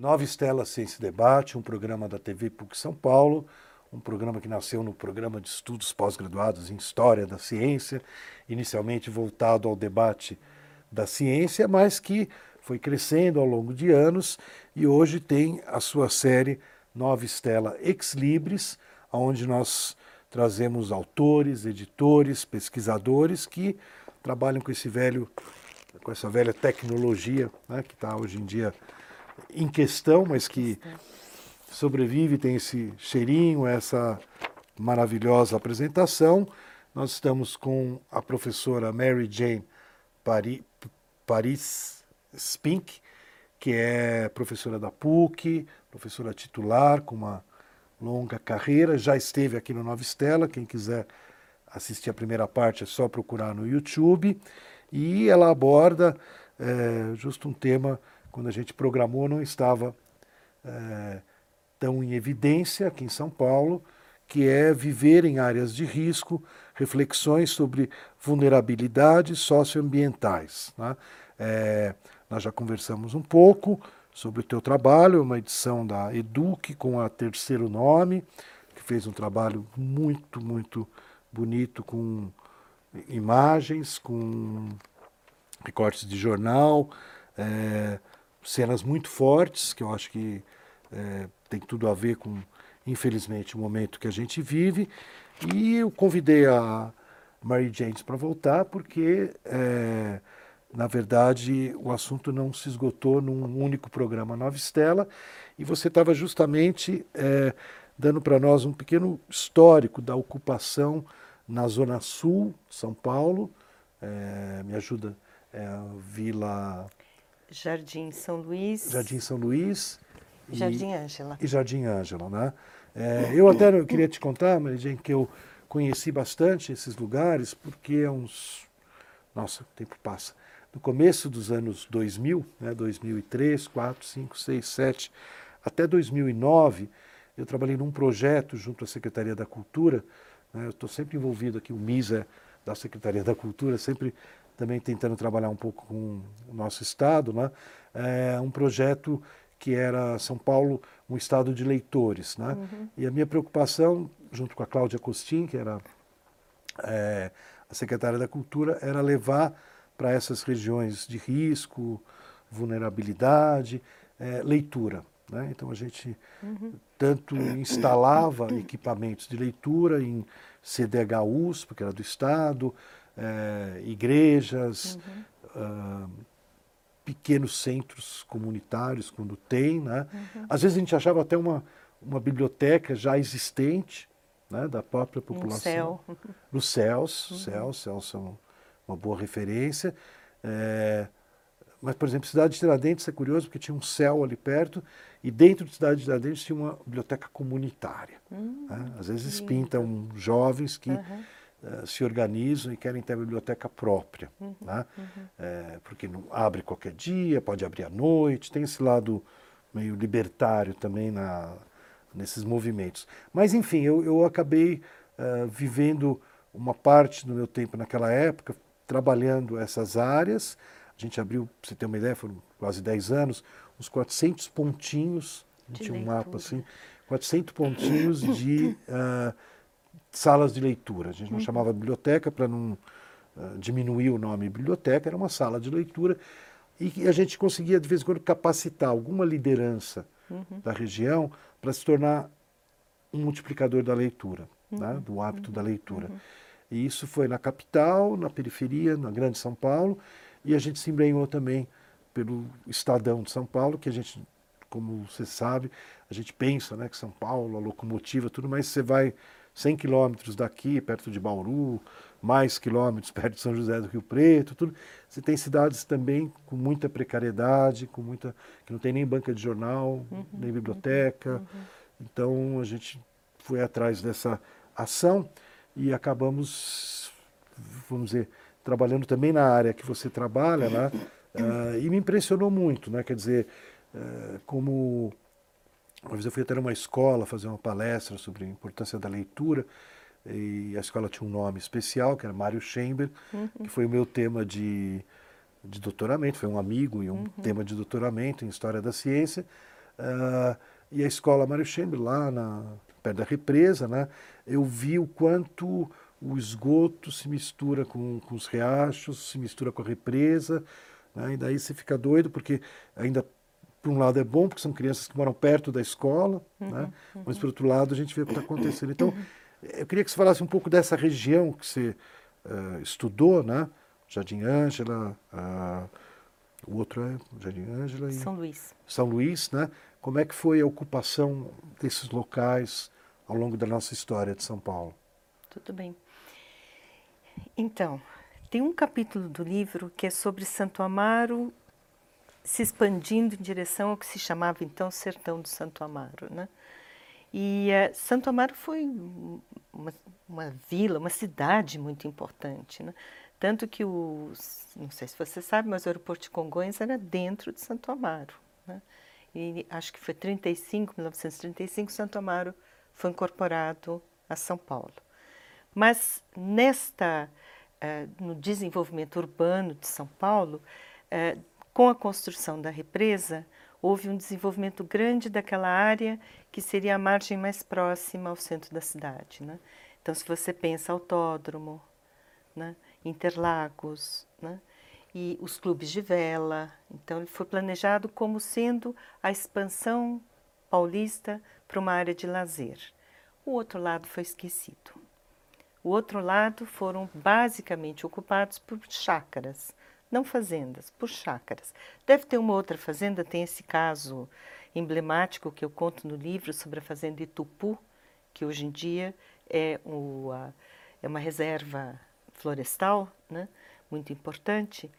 Nova Estela Ciência e Debate, um programa da TV PUC São Paulo, um programa que nasceu no programa de estudos pós-graduados em História da Ciência, inicialmente voltado ao debate da ciência, mas que foi crescendo ao longo de anos e hoje tem a sua série Nova Estela Ex Libris, onde nós trazemos autores, editores, pesquisadores que trabalham com esse velho, com essa velha tecnologia né, que está hoje em dia em questão, mas que sobrevive, tem esse cheirinho, essa maravilhosa apresentação. Nós estamos com a professora Mary Jane Paris, Spink, que é professora da PUC, professora titular, com uma longa carreira, já esteve aqui no Nova Estela, quem quiser assistir a primeira parte é só procurar no YouTube, e ela aborda é, justo um tema quando a gente programou, não estava é, tão em evidência aqui em São Paulo, que é viver em áreas de risco, reflexões sobre vulnerabilidades socioambientais. Né? É, nós já conversamos um pouco sobre o teu trabalho, uma edição da Eduque com a terceiro nome, que fez um trabalho muito, muito bonito com imagens, com recortes de jornal, é, cenas muito fortes, que eu acho que é, tem tudo a ver com, infelizmente, o momento que a gente vive. E eu convidei a Mary James para voltar, porque, é, na verdade, o assunto não se esgotou num único programa Nova Estela, e você estava justamente é, dando para nós um pequeno histórico da ocupação na Zona Sul de São Paulo. É, me ajuda, é Vila Jardim São Luís. Jardim São Luís. Jardim Ângela. E Jardim Ângela, né? É, eu até eu queria te contar, Maria que eu conheci bastante esses lugares, porque é uns... Nossa, o tempo passa. No começo dos anos 2000, né, 2003, 4, 5, 6, 7, até 2009, eu trabalhei num projeto junto à Secretaria da Cultura. Né, eu estou sempre envolvido aqui, o MISA da Secretaria da Cultura, sempre também tentando trabalhar um pouco com o nosso estado, né? É um projeto que era São Paulo um estado de leitores, né? Uhum. E a minha preocupação, junto com a Cláudia Costin, que era é, a secretária da Cultura, era levar para essas regiões de risco, vulnerabilidade, é, leitura. Né? Então a gente uhum. tanto instalava equipamentos de leitura em CDHUs, porque era do Estado, é, igrejas, uhum. uh, pequenos centros comunitários, quando tem. Né? Uhum. Às vezes a gente achava até uma, uma biblioteca já existente né, da própria população. No céu. Nos céus, uhum. céus, céus são uma boa referência. É, mas, por exemplo, Cidade de Tiradentes é curioso porque tinha um céu ali perto e dentro de Cidade de Tiradentes tinha uma biblioteca comunitária. Uhum. Né? Às vezes pintam jovens que uhum. Uh, se organizam e querem ter a biblioteca própria, uhum. Né? É, porque não abre qualquer dia, pode abrir à noite, tem esse lado meio libertário também na, nesses movimentos. Mas, enfim, eu, eu acabei uh, vivendo uma parte do meu tempo naquela época, trabalhando essas áreas, a gente abriu, para você ter uma ideia, foram quase 10 anos, uns 400 pontinhos, tinha um mapa assim, 400 pontinhos de uh, salas de leitura. A gente não uhum. chamava biblioteca para não uh, diminuir o nome biblioteca, era uma sala de leitura e a gente conseguia de vez em quando capacitar alguma liderança uhum. da região para se tornar um multiplicador da leitura, né, uhum. né, do hábito da leitura. Uhum. E isso foi na capital, na periferia, na Grande São Paulo, e a gente se embrenhou também pelo Estadão de São Paulo, que a gente, como você sabe, a gente pensa né, que São Paulo, a locomotiva, tudo, mas você vai 100 quilômetros daqui, perto de Bauru, mais quilômetros perto de São José do Rio Preto, tudo. Você tem cidades também com muita precariedade, com muita que não tem nem banca de jornal, uhum, nem biblioteca. Uhum. Então a gente foi atrás dessa ação e acabamos, vamos dizer, trabalhando também na área que você trabalha, né? Uh, e me impressionou muito, né? Quer dizer, uh, como uma vez eu fui até uma escola fazer uma palestra sobre a importância da leitura e a escola tinha um nome especial, que era Mário Chamber, uhum. que foi o meu tema de, de doutoramento, foi um amigo e um uhum. tema de doutoramento em História da Ciência. Uh, e a escola Mário Chambre, lá na, perto da represa, né, eu vi o quanto o esgoto se mistura com, com os riachos, se mistura com a represa, né, e daí você fica doido, porque ainda, por um lado, é bom, porque são crianças que moram perto da escola, uhum, né, uhum. mas, por outro lado, a gente vê o que está acontecendo. Então, eu queria que você falasse um pouco dessa região que você uh, estudou, né, Jardim Ângela, uh, o outro é Jardim Ângela e... São Luís. São Luís, né? Como é que foi a ocupação desses locais ao longo da nossa história de São Paulo? Tudo bem. Então, tem um capítulo do livro que é sobre Santo Amaro se expandindo em direção ao que se chamava então Sertão do Santo Amaro, né? E uh, Santo Amaro foi uma, uma, vila, uma cidade muito importante, né? Tanto que o, não sei se você sabe, mas o aeroporto de Congonhas era dentro de Santo Amaro, né? E acho que foi 35, 1935, Santo Amaro foi incorporado a São Paulo. Mas nesta, uh, no desenvolvimento urbano de São Paulo, uh, com a construção da represa, houve um desenvolvimento grande daquela área que seria a margem mais próxima ao centro da cidade. Né? Então, se você pensa autódromo, né? Interlagos, né? e os clubes de vela. Então, ele foi planejado como sendo a expansão paulista para uma área de lazer. O outro lado foi esquecido. O outro lado foram basicamente ocupados por chácaras, não fazendas, por chácaras. Deve ter uma outra fazenda, tem esse caso emblemático que eu conto no livro sobre a fazenda Itupu, que hoje em dia é, o, a, é uma reserva florestal, né? muito importante.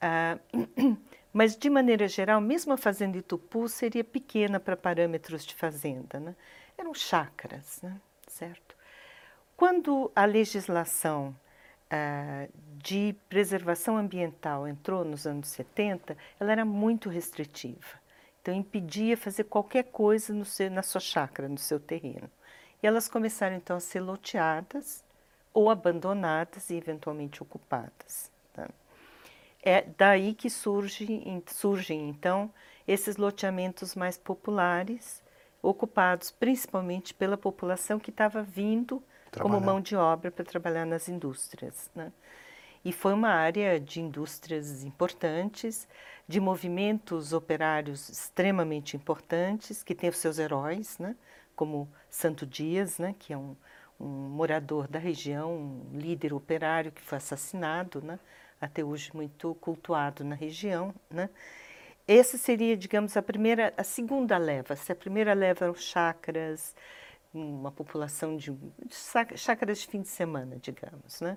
Ah, mas, de maneira geral, mesmo a fazenda Itupu seria pequena para parâmetros de fazenda. Né? Eram chácaras, né? certo? Quando a legislação ah, de preservação ambiental entrou nos anos 70, ela era muito restritiva. Então, impedia fazer qualquer coisa seu, na sua chácara, no seu terreno. E elas começaram, então, a ser loteadas ou abandonadas e eventualmente ocupadas. Tá? É daí que surge, surgem, então, esses loteamentos mais populares, ocupados principalmente pela população que estava vindo Como mão de obra para trabalhar nas indústrias. Né? E foi uma área de indústrias importantes, de movimentos operários extremamente importantes, que tem os seus heróis, né? como Santo Dias, né? que é um, um morador da região, um líder operário que foi assassinado, né? até hoje muito cultuado na região. Né? Essa seria, digamos, a primeira, a segunda leva. Se a primeira leva eram chácaras, uma população de, de chácaras de fim de semana, digamos. Né?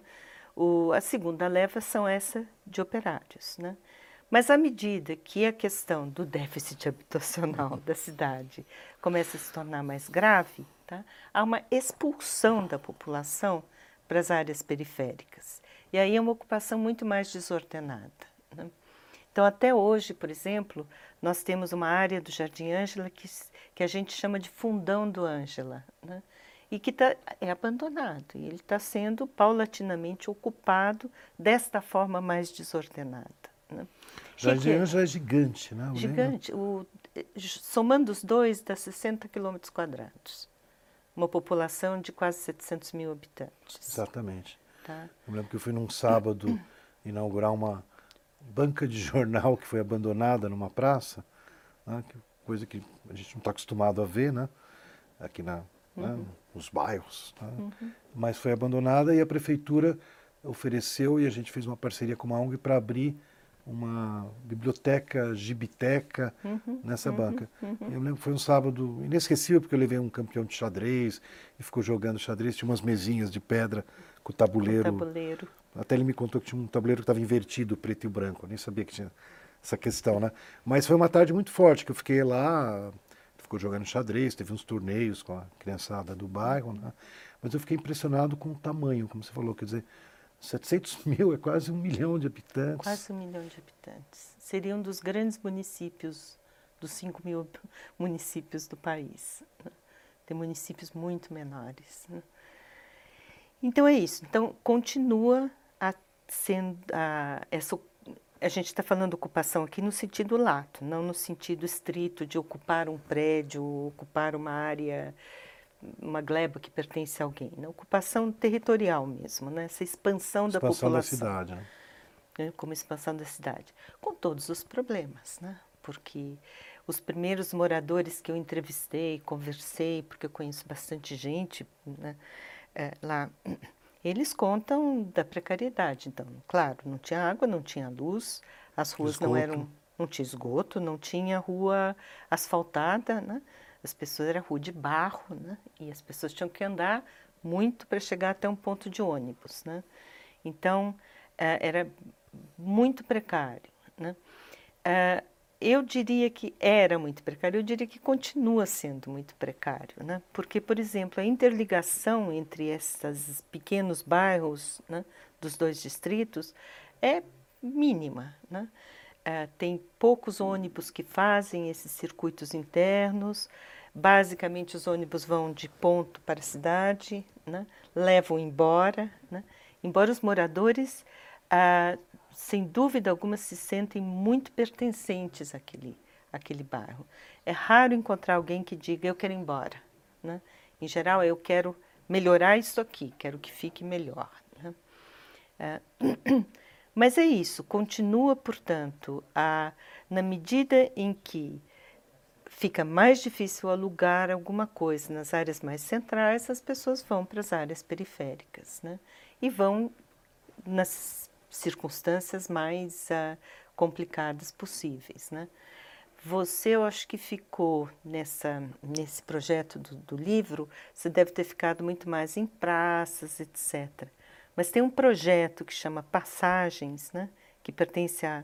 O, a segunda leva são essa de operários. Né? Mas à medida que a questão do déficit habitacional da cidade começa a se tornar mais grave, tá? há uma expulsão da população para as áreas periféricas. E aí é uma ocupação muito mais desordenada. Né? Então, até hoje, por exemplo, nós temos uma área do Jardim Ângela que, que a gente chama de fundão do Ângela, né? e que tá, é abandonado. E ele está sendo paulatinamente ocupado desta forma mais desordenada. Né? Jardim Ângela é gigante, né? Gigante. O, somando os dois, dá 60 quilômetros quadrados uma população de quase 700 mil habitantes. Exatamente. Tá? Eu lembro que eu fui num sábado inaugurar uma banca de jornal que foi abandonada numa praça, né? Coisa que a gente não está acostumado a ver, né? Aqui na, né? uhum. nos bairros. Né? Uhum. Mas foi abandonada e a prefeitura ofereceu e a gente fez uma parceria com uma ONG para abrir uma biblioteca, gibiteca uhum, nessa uhum, banca. Uhum. Eu lembro que foi um sábado inesquecível, porque eu levei um campeão de xadrez e ficou jogando xadrez. Tinha umas mesinhas de pedra com tabuleiro. Com tabuleiro. Até ele me contou que tinha um tabuleiro que estava invertido, preto e branco. Eu nem sabia que tinha essa questão, né? Mas foi uma tarde muito forte, que eu fiquei lá, ficou jogando xadrez, teve uns torneios com a criançada do bairro, né? Mas eu fiquei impressionado com o tamanho, como você falou, quer dizer, 700 mil é quase um milhão de habitantes. Quase um milhão de habitantes. Seria um dos grandes municípios, dos 5 mil municípios do país. Né? Tem municípios muito menores. Né? Então é isso. Então continua a, sendo, a, essa a gente está falando ocupação aqui no sentido lato, não no sentido estrito de ocupar um prédio, ocupar uma área, uma gleba que pertence a alguém. Né? Ocupação territorial mesmo, né? essa expansão, expansão da população. da cidade. Né? Né? Como expansão da cidade. Com todos os problemas, né? porque os primeiros moradores que eu entrevistei, conversei, porque eu conheço bastante gente né? é, lá eles contam da precariedade. Então, claro, não tinha água, não tinha luz, as ruas esgoto. não eram, não tinha esgoto, não tinha rua asfaltada, né? As pessoas era rua de barro, né? E as pessoas tinham que andar muito para chegar até um ponto de ônibus, né? Então, eh, era muito precário, né? Eu diria que era muito precário, eu diria que continua sendo muito precário, né? Porque, por exemplo, a interligação entre esses pequenos bairros né, dos dois distritos é mínima, né? É, tem poucos ônibus que fazem esses circuitos internos. Basicamente, os ônibus vão de ponto para a cidade, né? levam embora. Né? Embora os moradores ah, sem dúvida alguma, se sentem muito pertencentes àquele, àquele bairro. É raro encontrar alguém que diga eu quero ir embora. Né? Em geral, eu quero melhorar isso aqui, quero que fique melhor. Né? É, mas é isso, continua, portanto, a, na medida em que fica mais difícil alugar alguma coisa nas áreas mais centrais, as pessoas vão para as áreas periféricas né? e vão nas circunstâncias mais uh, complicadas possíveis, né? Você, eu acho que ficou nessa, nesse projeto do, do, livro, você deve ter ficado muito mais em praças, etc. Mas tem um projeto que chama Passagens, né? que pertence a,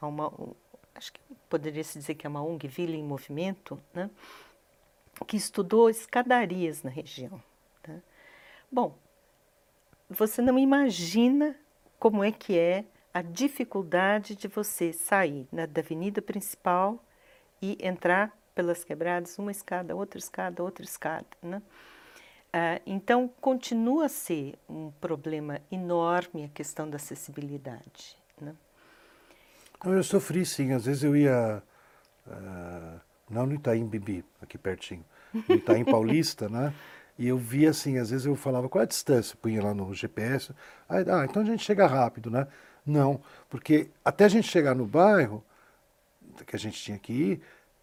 a uma, acho que poderia se dizer que é uma ONG Vila em Movimento, né? que estudou escadarias na região. Tá? Bom, você não imagina como é que é a dificuldade de você sair da avenida principal e entrar pelas quebradas, uma escada, outra escada, outra escada. Né? Ah, então, continua a ser um problema enorme a questão da acessibilidade. Né? Eu sofri, sim. Às vezes eu ia, uh, não no Itaim Bibi, aqui pertinho, no Itaim Paulista, né? E eu via assim, às vezes eu falava, qual é a distância? Punha lá no GPS. Aí, ah, então a gente chega rápido, né? Não, porque até a gente chegar no bairro que a gente tinha que ir,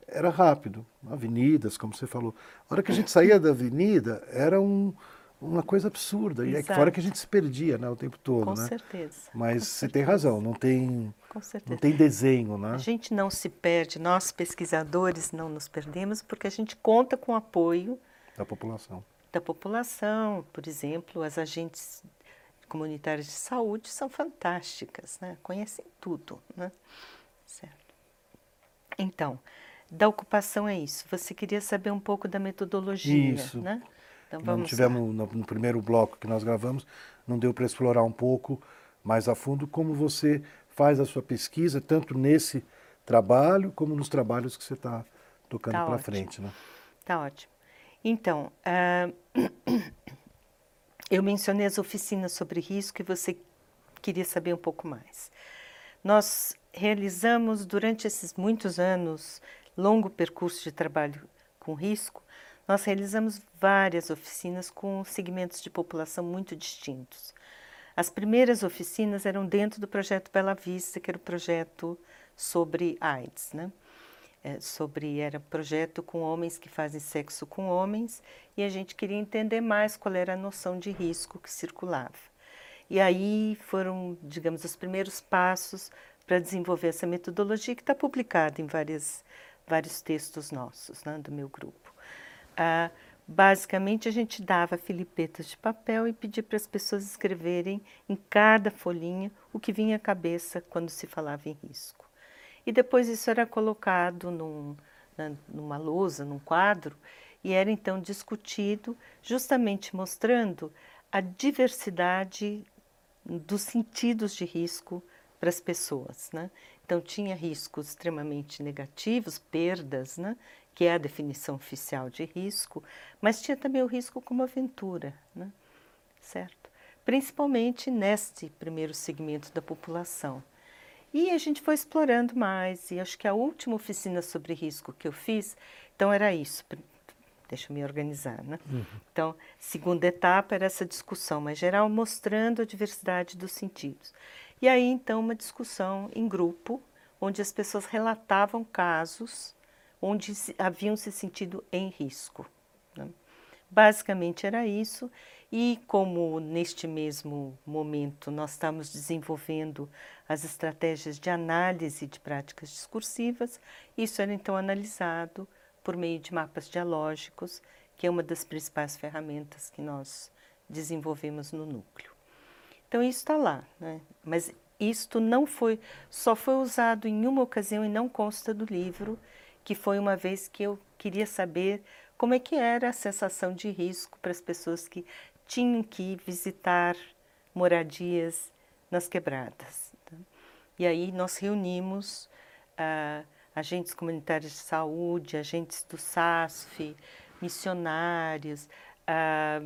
era rápido. Avenidas, como você falou. A hora que a gente saía da avenida, era um, uma coisa absurda. Exato. E é fora que a gente se perdia né, o tempo todo. Com né? certeza. Mas Com você certeza. tem razão, não tem, não tem desenho. Né? A gente não se perde, nós pesquisadores não nos perdemos, porque a gente conta com o apoio da população da população, por exemplo, as agentes comunitárias de saúde são fantásticas, né? conhecem tudo. Né? Certo. Então, da ocupação é isso. Você queria saber um pouco da metodologia, isso. né? Então vamos não tivemos no, no, primeiro bloco que nós gravamos, não deu para explorar um pouco mais a fundo como você faz a sua pesquisa, tanto nesse trabalho como nos trabalhos que você está tocando tá para frente, né? Tá ótimo. Então, uh, eu mencionei as oficinas sobre risco e você queria saber um pouco mais. Nós realizamos durante esses muitos anos, longo percurso de trabalho com risco, nós realizamos várias oficinas com segmentos de população muito distintos. As primeiras oficinas eram dentro do projeto Bela Vista, que era o projeto sobre AIDS, né? É, sobre era projeto com homens que fazem sexo com homens e a gente queria entender mais qual era a noção de risco que circulava. E aí foram, digamos, os primeiros passos para desenvolver essa metodologia que está publicada em várias, vários textos nossos, né, do meu grupo. Ah, basicamente, a gente dava filipetas de papel e pedia para as pessoas escreverem em cada folhinha o que vinha à cabeça quando se falava em risco. E depois isso era colocado num, numa lousa, num quadro, e era então discutido, justamente mostrando a diversidade dos sentidos de risco para as pessoas. Né? Então, tinha riscos extremamente negativos, perdas, né? que é a definição oficial de risco, mas tinha também o risco como aventura, né? certo? Principalmente neste primeiro segmento da população. E a gente foi explorando mais, e acho que a última oficina sobre risco que eu fiz, então era isso, deixa eu me organizar, né? Uhum. Então, segunda etapa era essa discussão mais geral, mostrando a diversidade dos sentidos. E aí, então, uma discussão em grupo, onde as pessoas relatavam casos onde haviam se sentido em risco. Basicamente era isso, e como neste mesmo momento nós estamos desenvolvendo as estratégias de análise de práticas discursivas, isso era então analisado por meio de mapas dialógicos, que é uma das principais ferramentas que nós desenvolvemos no núcleo. Então isso está lá, né? mas isto não foi, só foi usado em uma ocasião e não consta do livro, que foi uma vez que eu queria saber como é que era a sensação de risco para as pessoas que tinham que visitar moradias nas quebradas. Tá? E aí nós reunimos ah, agentes comunitários de saúde, agentes do SASF, missionários, ah,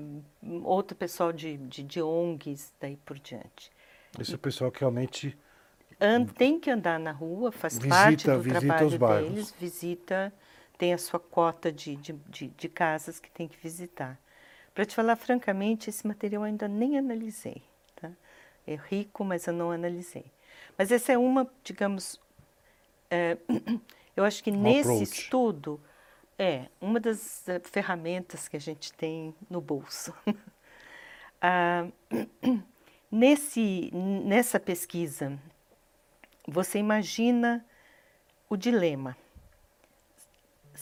outro pessoal de, de, de, ONGs, daí por diante. Esse é o pessoal que realmente... And, tem que andar na rua, faz visita, parte do trabalho deles, visita, tem a sua cota de, de, de, de casas que tem que visitar. Para te falar francamente, esse material eu ainda nem analisei. Tá? É rico, mas eu não analisei. Mas essa é uma, digamos, é, eu acho que um nesse approach. estudo é uma das uh, ferramentas que a gente tem no bolso. ah, nesse, nessa pesquisa, você imagina o dilema.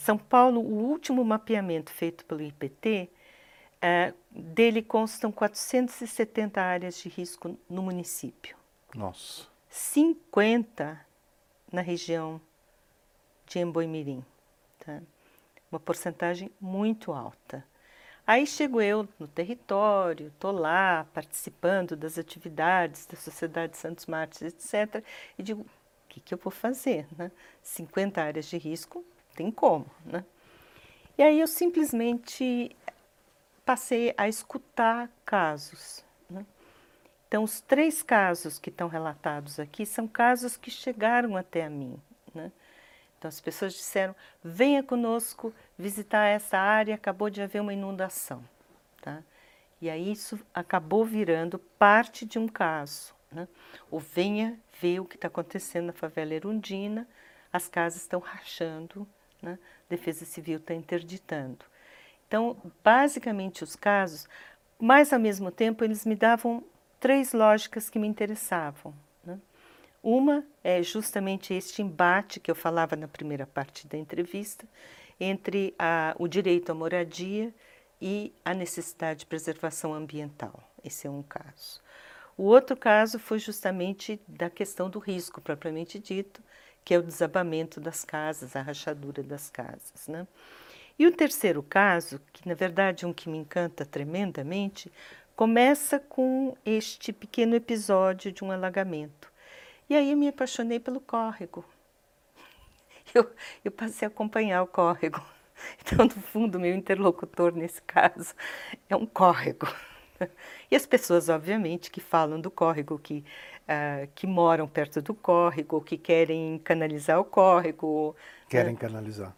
São Paulo, o último mapeamento feito pelo IPT é, dele constam 470 áreas de risco no município. Nossa. 50 na região de Emboimirim. Tá? Uma porcentagem muito alta. Aí chego eu no território, estou lá participando das atividades da Sociedade Santos Mártires, etc. E digo, o que, que eu vou fazer? Né? 50 áreas de risco, tem como. Né? E aí eu simplesmente passei a escutar casos. Né? Então, os três casos que estão relatados aqui são casos que chegaram até a mim. Né? Então, as pessoas disseram: venha conosco visitar essa área, acabou de haver uma inundação. Tá? E aí isso acabou virando parte de um caso. Né? Ou venha ver o que está acontecendo na favela Erundina, as casas estão rachando, né? Defesa Civil está interditando. Então, basicamente os casos, mas ao mesmo tempo eles me davam três lógicas que me interessavam. Né? Uma é justamente este embate que eu falava na primeira parte da entrevista entre a, o direito à moradia e a necessidade de preservação ambiental. Esse é um caso. O outro caso foi justamente da questão do risco propriamente dito, que é o desabamento das casas, a rachadura das casas. Né? E o terceiro caso, que na verdade é um que me encanta tremendamente, começa com este pequeno episódio de um alagamento. E aí eu me apaixonei pelo córrego. Eu, eu passei a acompanhar o córrego. Então, no fundo, meu interlocutor nesse caso é um córrego. E as pessoas, obviamente, que falam do córrego, que, uh, que moram perto do córrego, que querem canalizar o córrego. Querem uh, canalizar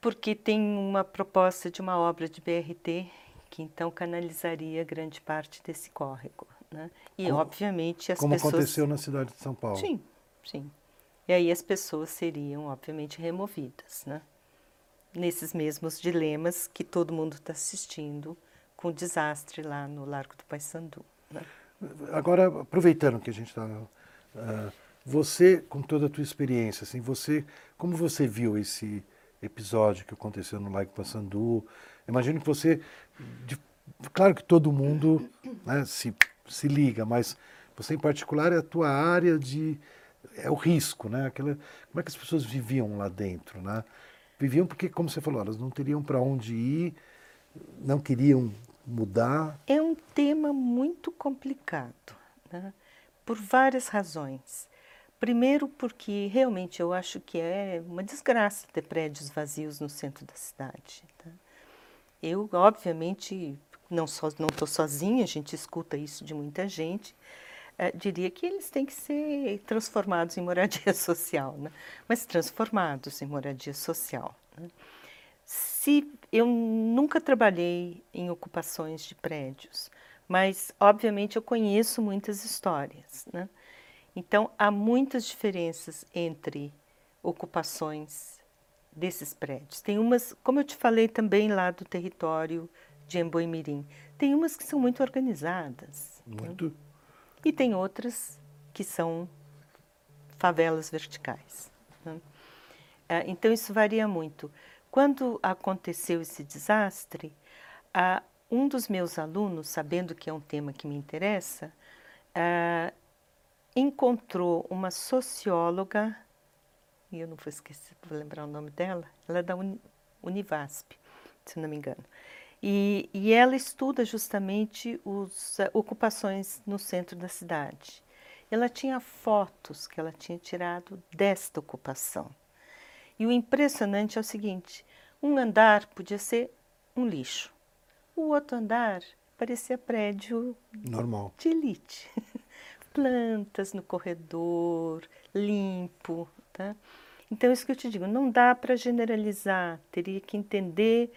porque tem uma proposta de uma obra de BRT que então canalizaria grande parte desse córrego. Né? E, como, obviamente, as como pessoas... Como aconteceu na cidade de São Paulo. Sim, sim. E aí as pessoas seriam, obviamente, removidas, né? Nesses mesmos dilemas que todo mundo está assistindo com o desastre lá no Largo do Paissandu. Né? Agora, aproveitando que a gente está... Uh, ah, você, com toda a tua experiência, assim, você, como você viu esse episódio que aconteceu no Lago Passandu. Imagino que você, de, claro que todo mundo né, se, se liga, mas você em particular é a tua área de é o risco, né? Aquela, como é que as pessoas viviam lá dentro, né? Viviam porque, como você falou, elas não teriam para onde ir, não queriam mudar. É um tema muito complicado, né? por várias razões. Primeiro, porque realmente eu acho que é uma desgraça ter prédios vazios no centro da cidade. Tá? Eu, obviamente, não estou so, sozinha, a gente escuta isso de muita gente. é, diria que eles têm que ser transformados em moradia social, né? mas transformados em moradia social. Né? Se eu nunca trabalhei em ocupações de prédios, mas obviamente eu conheço muitas histórias. Né? Então há muitas diferenças entre ocupações desses prédios. Tem umas, como eu te falei também lá do território de Emboimirim, tem umas que são muito organizadas. Né? Muito. Né? E tem outras que são favelas verticais. Né? É, então isso varia muito. Quando aconteceu esse desastre, um dos meus alunos, sabendo que é um tema que me interessa, encontrou uma socióloga e eu não vou esquecer, vou lembrar o nome dela, ela é da Univasp, se não me engano. E, e ela estuda justamente as uh, ocupações no centro da cidade. Ela tinha fotos que ela tinha tirado desta ocupação. E o impressionante é o seguinte: um andar podia ser um lixo, o outro andar parecia prédio normal de elite. Plantas no corredor, limpo, Tá? Então, isso que eu te digo, não dá para generalizar, teria que entender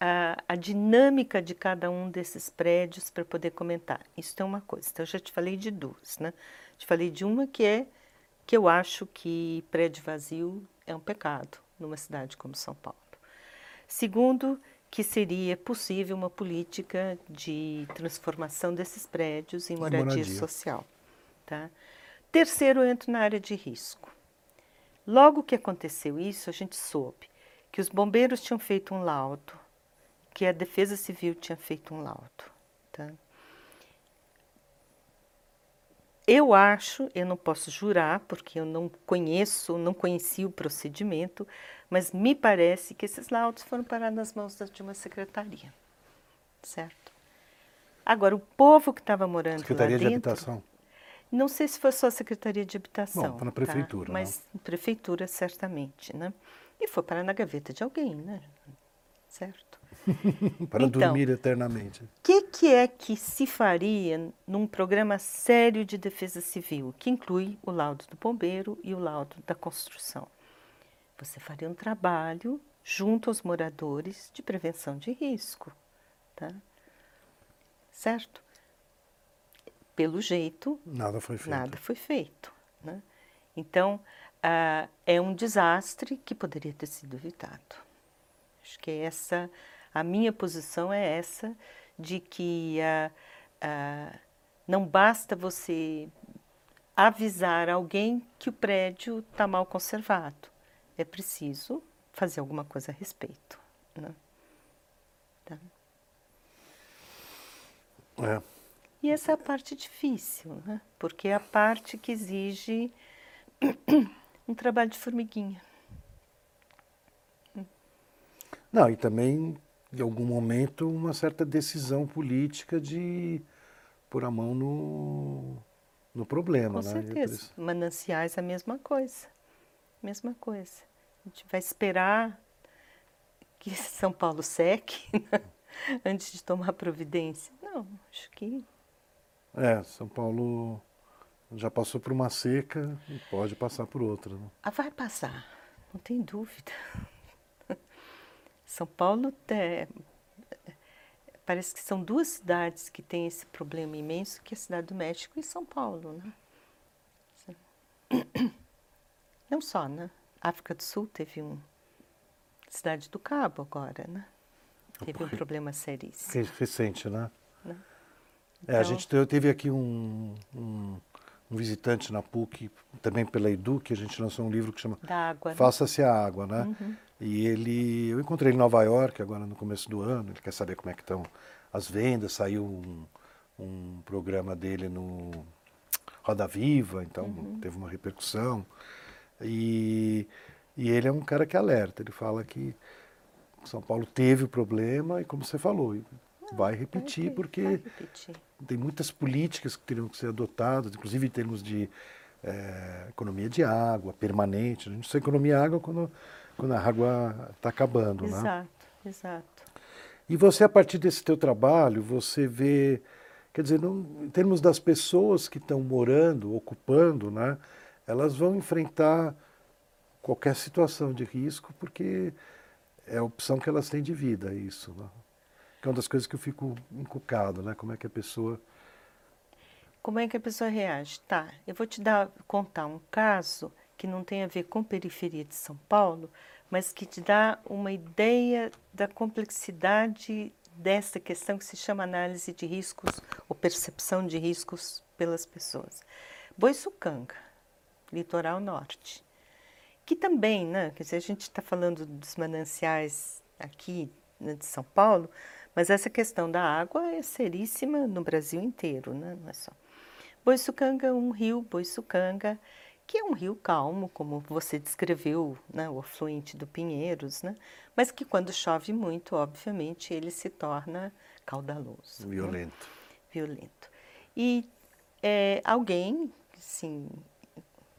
a, a, dinâmica de cada um desses prédios para poder comentar. Isso é uma coisa. Então, eu já te falei de duas, né? Te falei de uma que é que eu acho que prédio vazio é um pecado numa cidade como São Paulo. Segundo, que seria possível uma política de transformação desses prédios em moradia, moradia. social. Tá? Terceiro, eu entro na área de risco. Logo que aconteceu isso, a gente soube que os bombeiros tinham feito um laudo, que a Defesa Civil tinha feito um laudo. Tá? Eu acho, eu não posso jurar, porque eu não conheço, não conheci o procedimento, mas me parece que esses laudos foram parar nas mãos de uma secretaria, certo? Agora, o povo que estava morando secretaria lá dentro... Secretaria de Habitação? Não sei se foi só a Secretaria de Habitação. Bom, foi na prefeitura. Tá? Mas prefeitura, certamente, né? E foi para na gaveta de alguém, né? Certo? para então, dormir eternamente. O que, que é que se faria num programa sério de defesa civil, que inclui o laudo do bombeiro e o laudo da construção? Você faria um trabalho junto aos moradores de prevenção de risco, tá? Certo? pelo jeito, nada foi feito. Nada foi feito né? Então, uh, é um desastre que poderia ter sido evitado. Acho que essa, a minha posição é essa, de que uh, uh, não basta você avisar alguém que o prédio está mal conservado. É preciso fazer alguma coisa a respeito. Né? Tá? É. E essa é a parte difícil, né? porque é a parte que exige um trabalho de formiguinha. Não, e também, em algum momento, uma certa decisão política de pôr a mão no, no problema. Com né? certeza. Mananciais a mesma coisa. Mesma coisa. A gente vai esperar que São Paulo seque né? antes de tomar providência. Não, acho que é, São Paulo já passou por uma seca e pode passar por outra. Né? Ah, vai passar, não tem dúvida. São Paulo é, parece que são duas cidades que têm esse problema imenso, que é a cidade do México e São Paulo, né? Não só, né? África do Sul teve um cidade do Cabo agora, né? Teve um problema seríssimo. Recente, né? né? Então... É, a gente teve aqui um, um, um, visitante na PUC, também pela Edu, que a gente lançou um livro que chama né? Faça-se a Água, né? Uhum. E ele, eu encontrei ele em Nova York agora no começo do ano, ele quer saber como é que estão as vendas, saiu um, um programa dele no Roda Viva, então uhum. teve uma repercussão. E, e ele é um cara que alerta, ele fala que São Paulo teve o problema e como você falou, vai repetir, porque vai repetir. tem muitas políticas que teriam que ser adotadas, inclusive em termos de é, economia de água permanente. A gente só economia água quando, quando a água está acabando. Exato, né? exato. E você, a partir desse teu trabalho, você vê. Quer dizer, não, em termos das pessoas que estão morando, ocupando, né, elas vão enfrentar qualquer situação de risco porque é a opção que elas têm de vida, isso. Né? Que é uma das coisas que eu fico encucado, né? Como é que a pessoa como é que a pessoa reage? Tá, eu vou te dar, contar um caso que não tem a ver com periferia de São Paulo, mas que te dá uma ideia da complexidade dessa questão que se chama análise de riscos ou percepção de riscos pelas pessoas. Boiçucanga, litoral norte, que também, né, quer dizer, a gente está falando dos mananciais aqui né, de São Paulo, mas essa questão da água é seríssima no Brasil inteiro, né, não é só. Boiçucanga, um rio, Boiçucanga, que é um rio calmo, como você descreveu, né, o afluente do Pinheiros, né, mas que quando chove muito, obviamente, ele se torna caudaloso. Né? Violento. Né? Violento. E é, alguém, sim,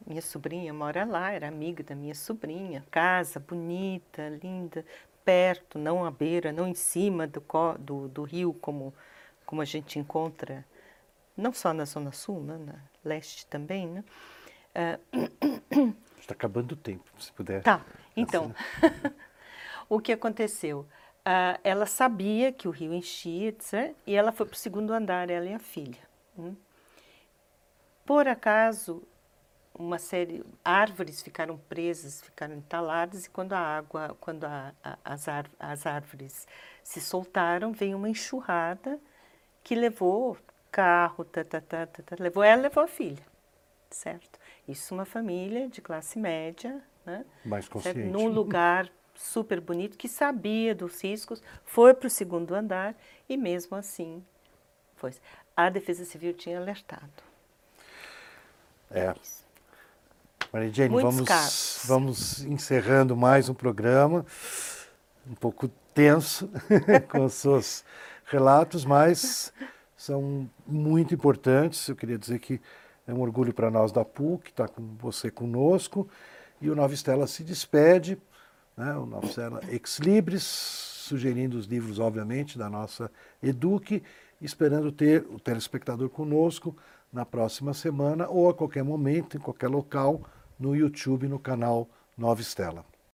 minha sobrinha mora lá, era amiga da minha sobrinha, casa bonita, linda, perto, não à beira, não em cima do, do, do rio, como, como a gente encontra não só na Zona Sul, né, na leste também, né? Uh... Está acabando o tempo, se puder. Tá, então, o que aconteceu? Uh, ela sabia que o rio enchia, etc., e ela foi para o segundo andar, ela e a filha. Né? Por acaso, uma série, árvores ficaram presas, ficaram entaladas, e quando a água, quando a, a, as, as árvores se soltaram, veio uma enxurrada que levou carro, tá, tá, tá, levou ela, levou a filha, certo? Isso uma família de classe média, né? Mais consciente. Certo? Num lugar super bonito, que sabia dos riscos, foi para o segundo andar e mesmo assim foi. A Defesa Civil tinha alertado. É. Maria Jane, vamos, vamos encerrando mais um programa, um pouco tenso com os seus relatos, mas são muito importantes. Eu queria dizer que é um orgulho para nós da PUC estar com você conosco. E o Nova Estela se despede, né? o Nova Estela Ex Libris, sugerindo os livros, obviamente, da nossa Eduque, esperando ter o telespectador conosco na próxima semana ou a qualquer momento, em qualquer local, no YouTube, no canal Nova Estela.